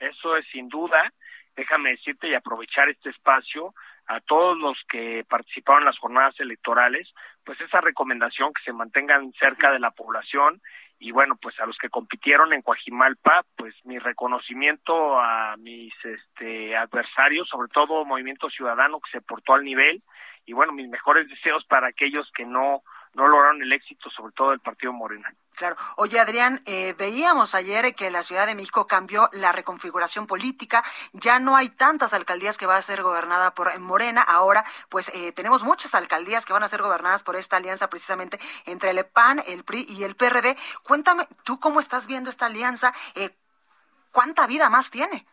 Speaker 17: Eso es sin duda. Déjame decirte y aprovechar este espacio a todos los que participaron en las jornadas electorales, pues esa recomendación que se mantengan cerca de la población. Y bueno, pues a los que compitieron en Coajimalpa, pues mi reconocimiento a mis este adversarios, sobre todo Movimiento Ciudadano que se portó al nivel. Y bueno, mis mejores deseos para aquellos que no no lograron el éxito, sobre todo del Partido Morena.
Speaker 1: Claro. Oye, Adrián, eh, veíamos ayer que la Ciudad de México cambió la reconfiguración política. Ya no hay tantas alcaldías que va a ser gobernada por Morena. Ahora, pues eh, tenemos muchas alcaldías que van a ser gobernadas por esta alianza precisamente entre el PAN, el PRI y el PRD. Cuéntame, ¿tú cómo estás viendo esta alianza? Eh, ¿Cuánta vida más tiene?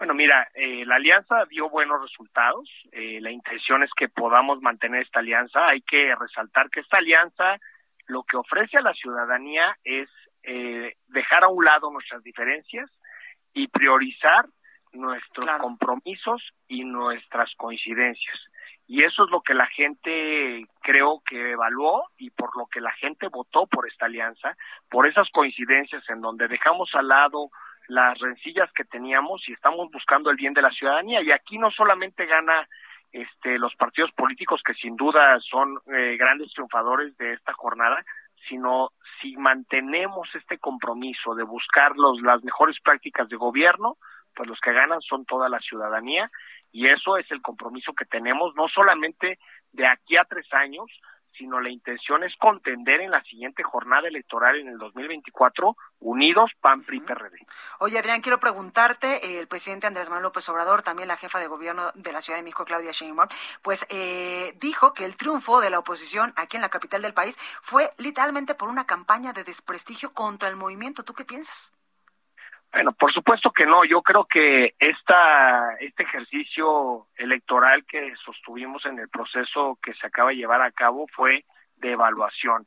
Speaker 17: Bueno, mira, eh, la alianza dio buenos resultados. Eh, la intención es que podamos mantener esta alianza. Hay que resaltar que esta alianza lo que ofrece a la ciudadanía es eh, dejar a un lado nuestras diferencias y priorizar nuestros compromisos y nuestras coincidencias. Y eso es lo que la gente creo que evaluó y por lo que la gente votó por esta alianza, por esas coincidencias en donde dejamos al lado las rencillas que teníamos y estamos buscando el bien de la ciudadanía. Y aquí no solamente gana este, los partidos políticos que sin duda son eh, grandes triunfadores de esta jornada, sino si mantenemos este compromiso de buscar los, las mejores prácticas de gobierno, pues los que ganan son toda la ciudadanía y eso es el compromiso que tenemos no solamente de aquí a tres años, sino la intención es contender en la siguiente jornada electoral en el 2024 unidos PAN PRI PRD.
Speaker 1: Oye Adrián, quiero preguntarte, el presidente Andrés Manuel López Obrador, también la jefa de gobierno de la Ciudad de México Claudia Sheinbaum, pues eh, dijo que el triunfo de la oposición aquí en la capital del país fue literalmente por una campaña de desprestigio contra el movimiento. ¿Tú qué piensas?
Speaker 17: Bueno, por supuesto que no. Yo creo que esta, este ejercicio electoral que sostuvimos en el proceso que se acaba de llevar a cabo fue de evaluación.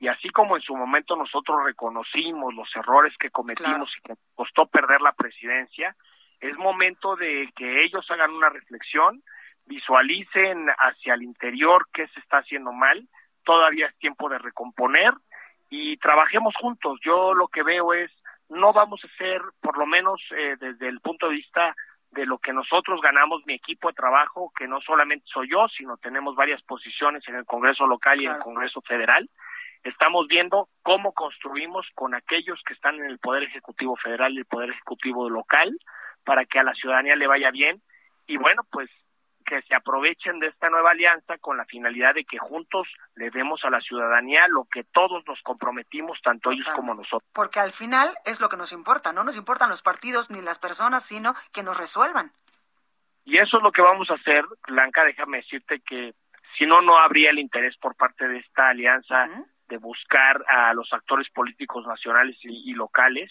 Speaker 17: Y así como en su momento nosotros reconocimos los errores que cometimos y que costó perder la presidencia, es momento de que ellos hagan una reflexión, visualicen hacia el interior qué se está haciendo mal, todavía es tiempo de recomponer y trabajemos juntos. Yo lo que veo es no vamos a ser, por lo menos eh, desde el punto de vista de lo que nosotros ganamos, mi equipo de trabajo, que no solamente soy yo, sino tenemos varias posiciones en el Congreso local y en el Congreso federal. Estamos viendo cómo construimos con aquellos que están en el Poder Ejecutivo Federal y el Poder Ejecutivo local para que a la ciudadanía le vaya bien. Y bueno, pues que se aprovechen de esta nueva alianza con la finalidad de que juntos le demos a la ciudadanía lo que todos nos comprometimos, tanto ellos como nosotros.
Speaker 1: Porque al final es lo que nos importa, no nos importan los partidos ni las personas, sino que nos resuelvan.
Speaker 17: Y eso es lo que vamos a hacer, Blanca, déjame decirte que si no, no habría el interés por parte de esta alianza de buscar a los actores políticos nacionales y locales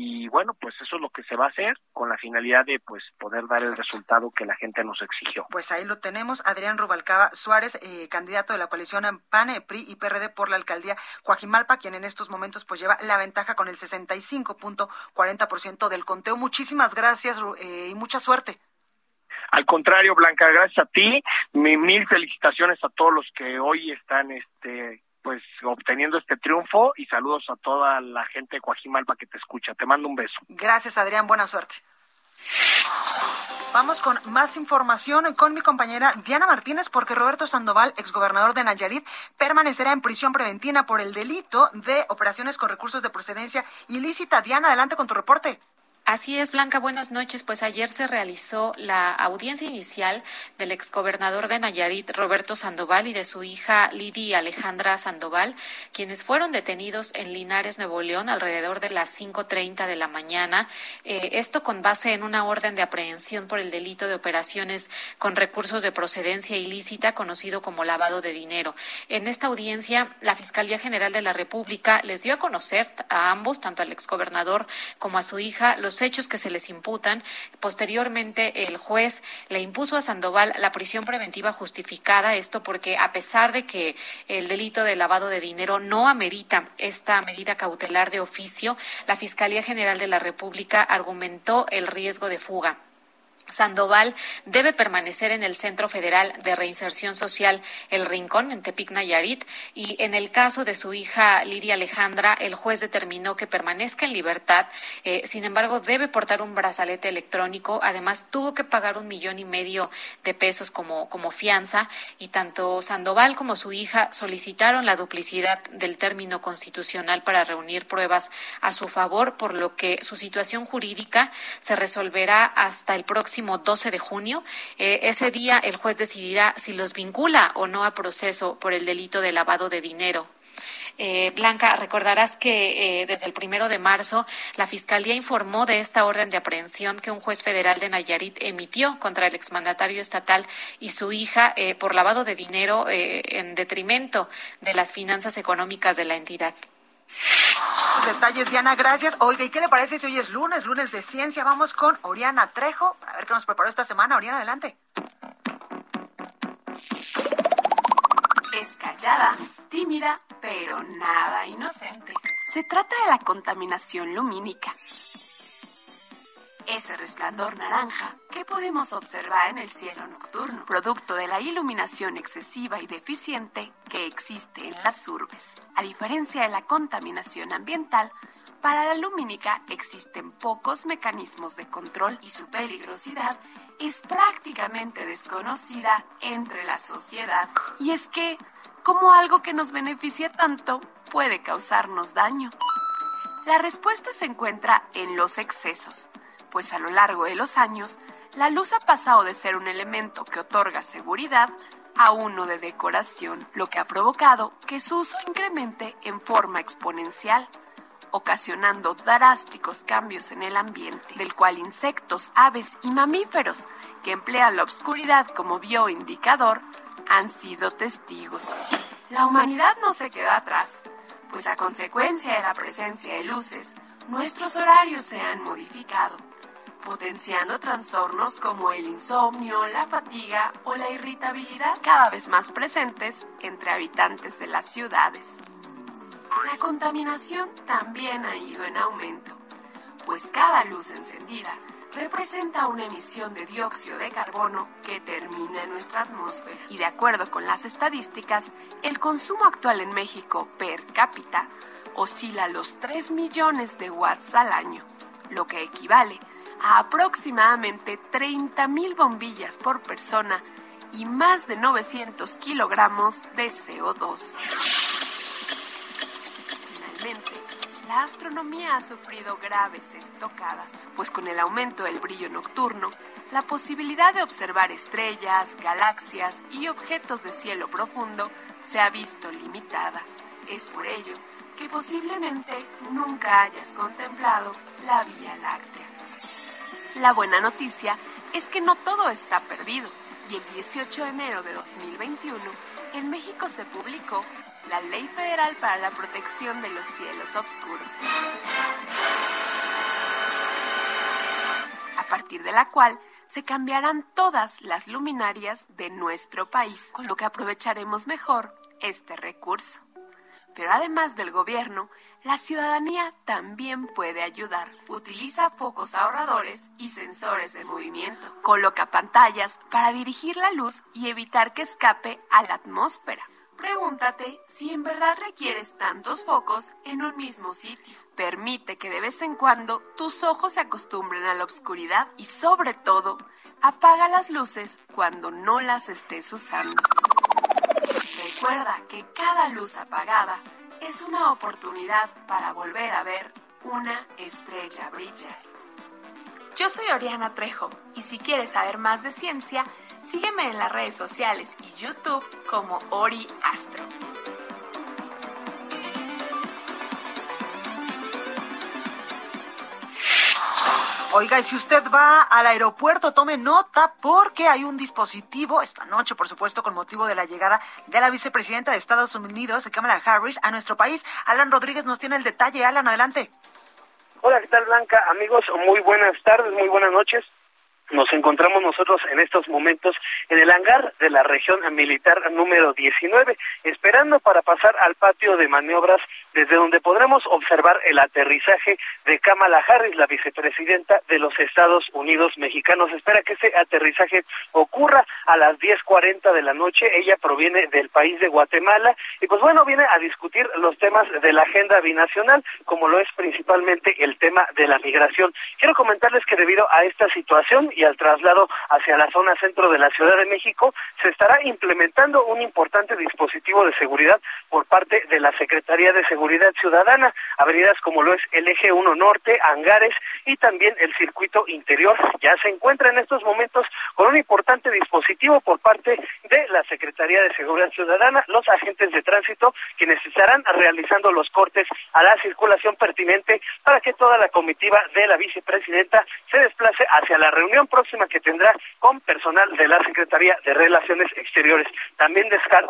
Speaker 17: y bueno, pues eso es lo que se va a hacer con la finalidad de pues poder dar el resultado que la gente nos exigió.
Speaker 1: Pues ahí lo tenemos, Adrián Rubalcaba Suárez, eh, candidato de la coalición PANE, PRI y PRD por la alcaldía Coajimalpa, quien en estos momentos pues lleva la ventaja con el 65.40% del conteo. Muchísimas gracias eh, y mucha suerte.
Speaker 17: Al contrario, Blanca, gracias a ti. mil felicitaciones a todos los que hoy están este pues obteniendo este triunfo y saludos a toda la gente de Coajimalpa que te escucha. Te mando un beso.
Speaker 1: Gracias, Adrián. Buena suerte. Vamos con más información con mi compañera Diana Martínez porque Roberto Sandoval, exgobernador de Nayarit, permanecerá en prisión preventiva por el delito de operaciones con recursos de procedencia ilícita. Diana, adelante con tu reporte.
Speaker 18: Así es, Blanca, buenas noches. Pues ayer se realizó la audiencia inicial del exgobernador de Nayarit, Roberto Sandoval, y de su hija Lidia Alejandra Sandoval, quienes fueron detenidos en Linares, Nuevo León, alrededor de las 5.30 de la mañana. Eh, esto con base en una orden de aprehensión por el delito de operaciones con recursos de procedencia ilícita, conocido como lavado de dinero. En esta audiencia, la Fiscalía General de la República les dio a conocer a ambos, tanto al exgobernador como a su hija, los hechos que se les imputan. Posteriormente, el juez le impuso a Sandoval la prisión preventiva justificada, esto porque a pesar de que el delito de lavado de dinero no amerita esta medida cautelar de oficio, la Fiscalía General de la República argumentó el riesgo de fuga. Sandoval debe permanecer en el Centro Federal de Reinserción Social El Rincón, en Tepic, Nayarit, y en el caso de su hija Lidia Alejandra, el juez determinó que permanezca en libertad. Eh, sin embargo, debe portar un brazalete electrónico. Además, tuvo que pagar un millón y medio de pesos como, como fianza, y tanto Sandoval como su hija solicitaron la duplicidad del término constitucional para reunir pruebas a su favor, por lo que su situación jurídica se resolverá hasta el próximo 12 de junio. Eh, ese día el juez decidirá si los vincula o no a proceso por el delito de lavado de dinero. Eh, Blanca, recordarás que eh, desde el primero de marzo la Fiscalía informó de esta orden de aprehensión que un juez federal de Nayarit emitió contra el exmandatario estatal y su hija por lavado de dinero en detrimento de las finanzas económicas de la entidad.
Speaker 1: Detalles, Diana, gracias. Oiga, ¿y qué le parece si hoy es lunes, lunes de ciencia? Vamos con Oriana Trejo para ver qué nos preparó esta semana. Oriana, adelante.
Speaker 19: Es callada, tímida, pero nada inocente. Se trata de la contaminación lumínica ese resplandor naranja que podemos observar en el cielo nocturno, producto de la iluminación excesiva y deficiente que existe en las urbes. A diferencia de la contaminación ambiental, para la lumínica existen pocos mecanismos de control y su peligrosidad es prácticamente desconocida entre la sociedad. Y es que, como algo que nos beneficia tanto, puede causarnos daño. La respuesta se encuentra en los excesos pues a lo largo de los años, la luz ha pasado de ser un elemento que otorga seguridad a uno de decoración, lo que ha provocado que su uso incremente en forma exponencial, ocasionando drásticos cambios en el ambiente, del cual insectos, aves y mamíferos que emplean la oscuridad como bioindicador han sido testigos. La humanidad no se queda atrás, pues a consecuencia de la presencia de luces, nuestros horarios se han modificado potenciando trastornos como el insomnio, la fatiga o la irritabilidad cada vez más presentes entre habitantes de las ciudades. La contaminación también ha ido en aumento, pues cada luz encendida representa una emisión de dióxido de carbono que termina en nuestra atmósfera. Y de acuerdo con las estadísticas, el consumo actual en México per cápita oscila los 3 millones de watts al año, lo que equivale a aproximadamente 30.000 bombillas por persona y más de 900 kilogramos de CO2. Finalmente, la astronomía ha sufrido graves estocadas, pues con el aumento del brillo nocturno, la posibilidad de observar estrellas, galaxias y objetos de cielo profundo se ha visto limitada. Es por ello que posiblemente nunca hayas contemplado la Vía Láctea. La buena noticia es que no todo está perdido y el 18 de enero de 2021 en México se publicó la Ley Federal para la Protección de los Cielos Oscuros, a partir de la cual se cambiarán todas las luminarias de nuestro país, con lo que aprovecharemos mejor este recurso. Pero además del gobierno, la ciudadanía también puede ayudar. Utiliza focos ahorradores y sensores de movimiento. Coloca pantallas para dirigir la luz y evitar que escape a la atmósfera. Pregúntate si en verdad requieres tantos focos en un mismo sitio. Permite que de vez en cuando tus ojos se acostumbren a la oscuridad y sobre todo, apaga las luces cuando no las estés usando. Recuerda que cada luz apagada es una oportunidad para volver a ver una estrella brillar. Yo soy Oriana Trejo y si quieres saber más de ciencia, sígueme en las redes sociales y YouTube como Ori Astro.
Speaker 1: Oiga, y si usted va al aeropuerto, tome nota porque hay un dispositivo esta noche, por supuesto, con motivo de la llegada de la vicepresidenta de Estados Unidos, Kamala Harris, a nuestro país. Alan Rodríguez nos tiene el detalle. Alan, adelante.
Speaker 12: Hola, ¿qué tal, Blanca? Amigos, muy buenas tardes, muy buenas noches. Nos encontramos nosotros en estos momentos en el hangar de la región militar número 19, esperando para pasar al patio de maniobras
Speaker 20: desde donde podremos observar el aterrizaje de Kamala Harris, la vicepresidenta de los Estados Unidos mexicanos. Espera que ese aterrizaje ocurra a las 10.40 de la noche. Ella proviene del país de Guatemala y pues bueno, viene a discutir los temas de la agenda binacional, como lo es principalmente el tema de la migración. Quiero comentarles que debido a esta situación y al traslado hacia la zona centro de la Ciudad de México, se estará implementando un importante dispositivo de seguridad por parte de la Secretaría de Seguridad Ciudadana, avenidas como lo es el Eje 1 Norte, Angares y también el circuito interior. Ya se encuentra en estos momentos con un importante dispositivo por parte de la Secretaría de Seguridad Ciudadana, los agentes de tránsito, quienes estarán realizando los cortes a la circulación pertinente para que toda la comitiva de la vicepresidenta se desplace hacia la reunión próxima que tendrá con personal de la Secretaría de Relaciones Exteriores. También destacar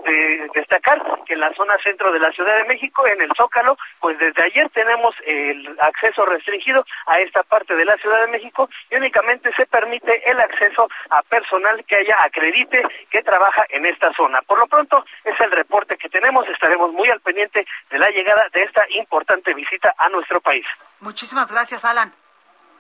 Speaker 20: que en la zona centro de la Ciudad de México, en el Zócalo, pues desde ayer tenemos el acceso restringido a esta parte de la Ciudad de México y únicamente se permite el acceso a personal que haya acredite que trabaja en esta zona. Por lo pronto, es el reporte que tenemos. Estaremos muy al pendiente de la llegada de esta importante visita a nuestro país.
Speaker 1: Muchísimas gracias, Alan.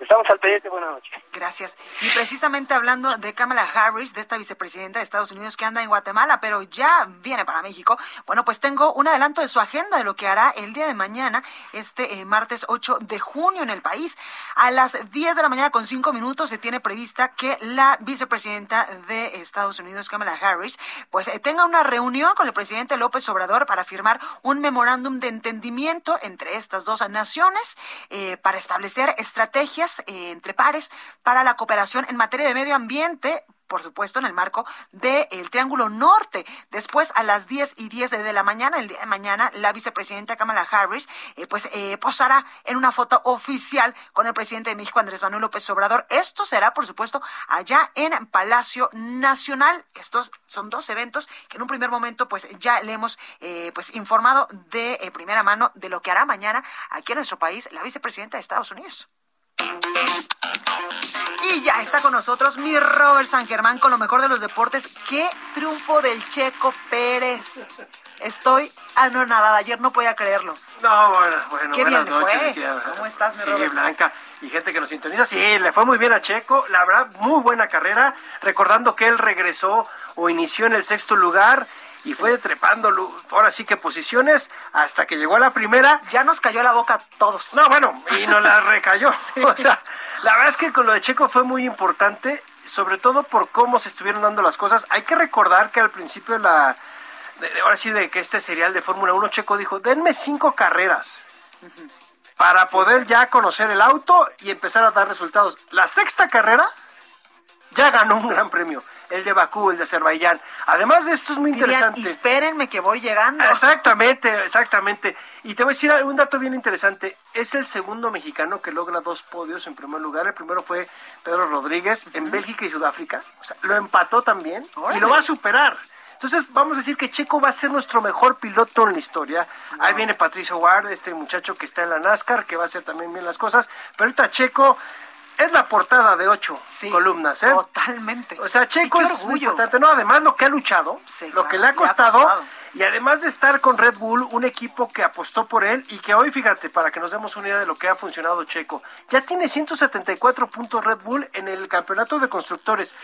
Speaker 20: Estamos al pendiente, buenas noches.
Speaker 1: Gracias. Y precisamente hablando de Kamala Harris, de esta vicepresidenta de Estados Unidos que anda en Guatemala, pero ya viene para México, bueno, pues tengo un adelanto de su agenda, de lo que hará el día de mañana, este eh, martes 8 de junio en el país. A las 10 de la mañana con 5 minutos se tiene prevista que la vicepresidenta de Estados Unidos, Kamala Harris, pues eh, tenga una reunión con el presidente López Obrador para firmar un memorándum de entendimiento entre estas dos naciones eh, para establecer estrategias eh, entre pares para la cooperación en materia de medio ambiente por supuesto, en el marco del Triángulo Norte. Después, a las 10 y 10 de la mañana, el día de mañana, la vicepresidenta Kamala Harris, eh, pues, eh, posará en una foto oficial con el presidente de México, Andrés Manuel López Obrador. Esto será, por supuesto, allá en Palacio Nacional. Estos son dos eventos que en un primer momento, pues, ya le hemos, pues, informado de primera mano de lo que hará mañana aquí en nuestro país la vicepresidenta de Estados Unidos. Y ya está con nosotros mi Robert San Germán con lo mejor de los deportes. ¡Qué triunfo del Checo Pérez! Estoy anonadada. Ayer no podía creerlo.
Speaker 4: No, bueno, bueno
Speaker 1: Qué
Speaker 4: buenas
Speaker 1: bien
Speaker 4: noches.
Speaker 1: fue. ¿Cómo estás, mi
Speaker 4: Sí,
Speaker 1: Robert?
Speaker 4: Blanca. Y gente que nos sintoniza. Sí, le fue muy bien a Checo. La verdad, muy buena carrera. Recordando que él regresó o inició en el sexto lugar y fue trepando, ahora sí que posiciones, hasta que llegó a la primera.
Speaker 1: Ya nos cayó la boca a todos.
Speaker 4: No, bueno, y nos la recayó. O sea, la verdad es que con lo de Checo fue muy importante, sobre todo por cómo se estuvieron dando las cosas. Hay que recordar que al principio de la, de- ahora sí, de que este serial de Fórmula 1, Checo dijo, denme cinco carreras para poder ya conocer el auto y empezar a dar resultados. La sexta carrera ya ganó un gran premio, el de Bakú, el de Azerbaiyán. Además de esto es muy
Speaker 1: Dirían,
Speaker 4: interesante.
Speaker 1: espérenme que voy llegando.
Speaker 4: Exactamente, exactamente. Y te voy a decir un dato bien interesante. Es el segundo mexicano que logra dos podios en primer lugar. El primero fue Pedro Rodríguez en Bélgica y Sudáfrica. O sea, lo empató también y lo va a superar. Entonces, vamos a decir que Checo va a ser nuestro mejor piloto en la historia. Ahí viene Patricio Ward, este muchacho que está en la NASCAR, que va a hacer también bien las cosas. Pero ahorita Checo es la portada de ocho columnas, ¿eh?
Speaker 1: Totalmente.
Speaker 4: O sea, Checo es muy importante. No, además lo que ha luchado, lo que le ha
Speaker 1: le ha
Speaker 4: costado,
Speaker 1: costado.
Speaker 4: y además de estar con Red Bull, un equipo que apostó por él y que hoy, fíjate, para que nos demos una idea de lo que ha funcionado Checo, ya tiene 174 puntos Red Bull en el campeonato de constructores.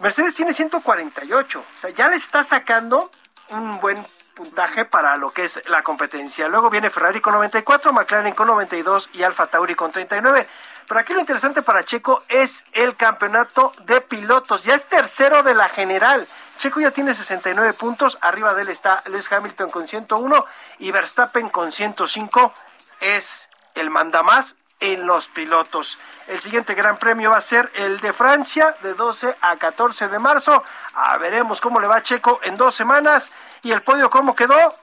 Speaker 4: Mercedes tiene 148. O sea, ya le está sacando un buen puntaje para lo que es la competencia. Luego viene Ferrari con 94, McLaren con 92 y Alfa Tauri con 39. Pero aquí lo interesante para Checo es el campeonato de pilotos. Ya es tercero de la general. Checo ya tiene 69 puntos. Arriba de él está Lewis Hamilton con 101 y Verstappen con 105. Es el mandamás en los pilotos. El siguiente gran premio va a ser el de Francia de 12 a 14 de marzo. A veremos cómo le va a Checo en dos semanas. ¿Y el podio cómo quedó?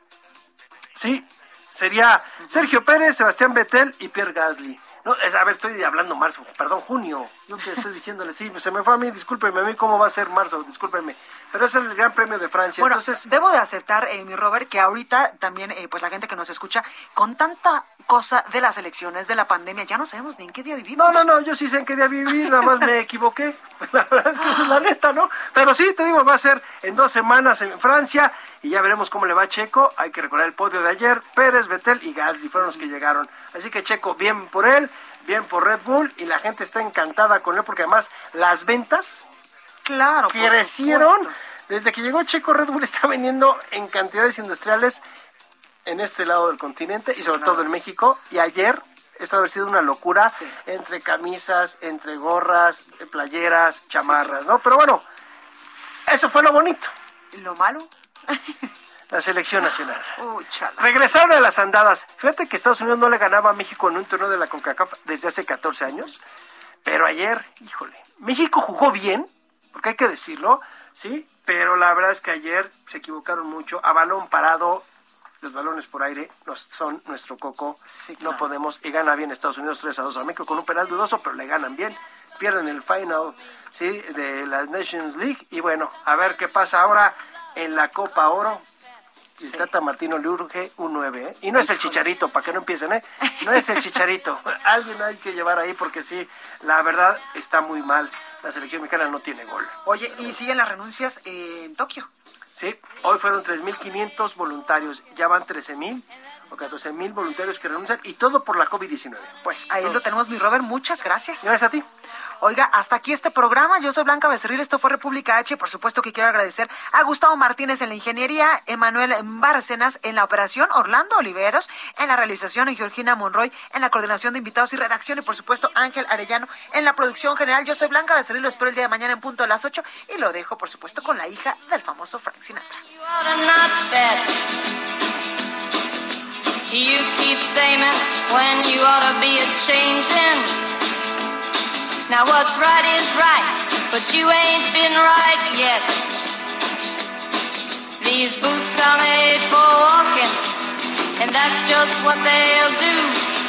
Speaker 4: Sí, sería Sergio Pérez, Sebastián Vettel y Pierre Gasly. No, es- a ver, estoy hablando marzo, perdón, junio. Yo que estoy diciéndole, sí, se me fue a mí, discúlpeme a mí cómo va a ser marzo, discúlpeme. Pero es el Gran Premio de Francia.
Speaker 1: Bueno,
Speaker 4: Entonces,
Speaker 1: debo de aceptar, eh, mi Robert, que ahorita también, eh, pues la gente que nos escucha, con tanta cosa de las elecciones, de la pandemia. Ya no sabemos ni en qué día vivimos.
Speaker 4: No, no, no, yo sí sé en qué día viví, nada más me equivoqué. La verdad es que esa es la neta, ¿no? Pero sí, te digo, va a ser en dos semanas en Francia y ya veremos cómo le va a Checo. Hay que recordar el podio de ayer. Pérez, Betel y Gasly fueron los que llegaron. Así que Checo, bien por él, bien por Red Bull y la gente está encantada con él porque además las ventas
Speaker 1: claro,
Speaker 4: crecieron. Desde que llegó Checo, Red Bull está vendiendo en cantidades industriales en este lado del continente y sobre todo en México. Y ayer esto ha sido una locura entre camisas, entre gorras, playeras, chamarras, ¿no? Pero bueno, eso fue lo bonito.
Speaker 1: ¿Y lo malo?
Speaker 4: La selección nacional.
Speaker 1: Uh,
Speaker 4: Regresaron a las andadas. Fíjate que Estados Unidos no le ganaba a México en un torneo de la CONCACAF desde hace 14 años. Pero ayer, híjole, México jugó bien, porque hay que decirlo, ¿sí? Pero la verdad es que ayer se equivocaron mucho. A balón parado, los balones por aire nos son nuestro coco. No podemos. Y gana bien Estados Unidos 3 a 2 a México con un penal dudoso, pero le ganan bien. Pierden el final ¿sí? de las Nations League. Y bueno, a ver qué pasa ahora en la Copa Oro. Y Tata Martino le urge un 9, ¿eh? Y no es el chicharito, para que no empiecen, ¿eh? No es el chicharito. Alguien hay que llevar ahí porque sí, la verdad está muy mal. La selección mexicana no tiene gol.
Speaker 1: Oye, ¿y siguen las renuncias en Tokio?
Speaker 4: Sí, hoy fueron 3.500 voluntarios, ya van 13.000 o 14.000 voluntarios que renuncian y todo por la COVID-19.
Speaker 1: Pues ahí lo tenemos, mi Robert, muchas gracias.
Speaker 4: Gracias a ti.
Speaker 1: Oiga, hasta aquí este programa. Yo soy Blanca Becerril, esto fue República H. Por supuesto que quiero agradecer a Gustavo Martínez en la ingeniería, Emanuel Bárcenas en la operación, Orlando Oliveros en la realización y Georgina Monroy en la coordinación de invitados y redacción y por supuesto Ángel Arellano en la producción general. Yo soy Blanca Becerril, lo espero el día de mañana en punto a las 8 y lo dejo por supuesto con la hija del famoso Frank Sinatra. You keep saying when you ought to be a changing. Now what's right is right, but you ain't been right yet. These boots are made for walking, and that's just what they'll do.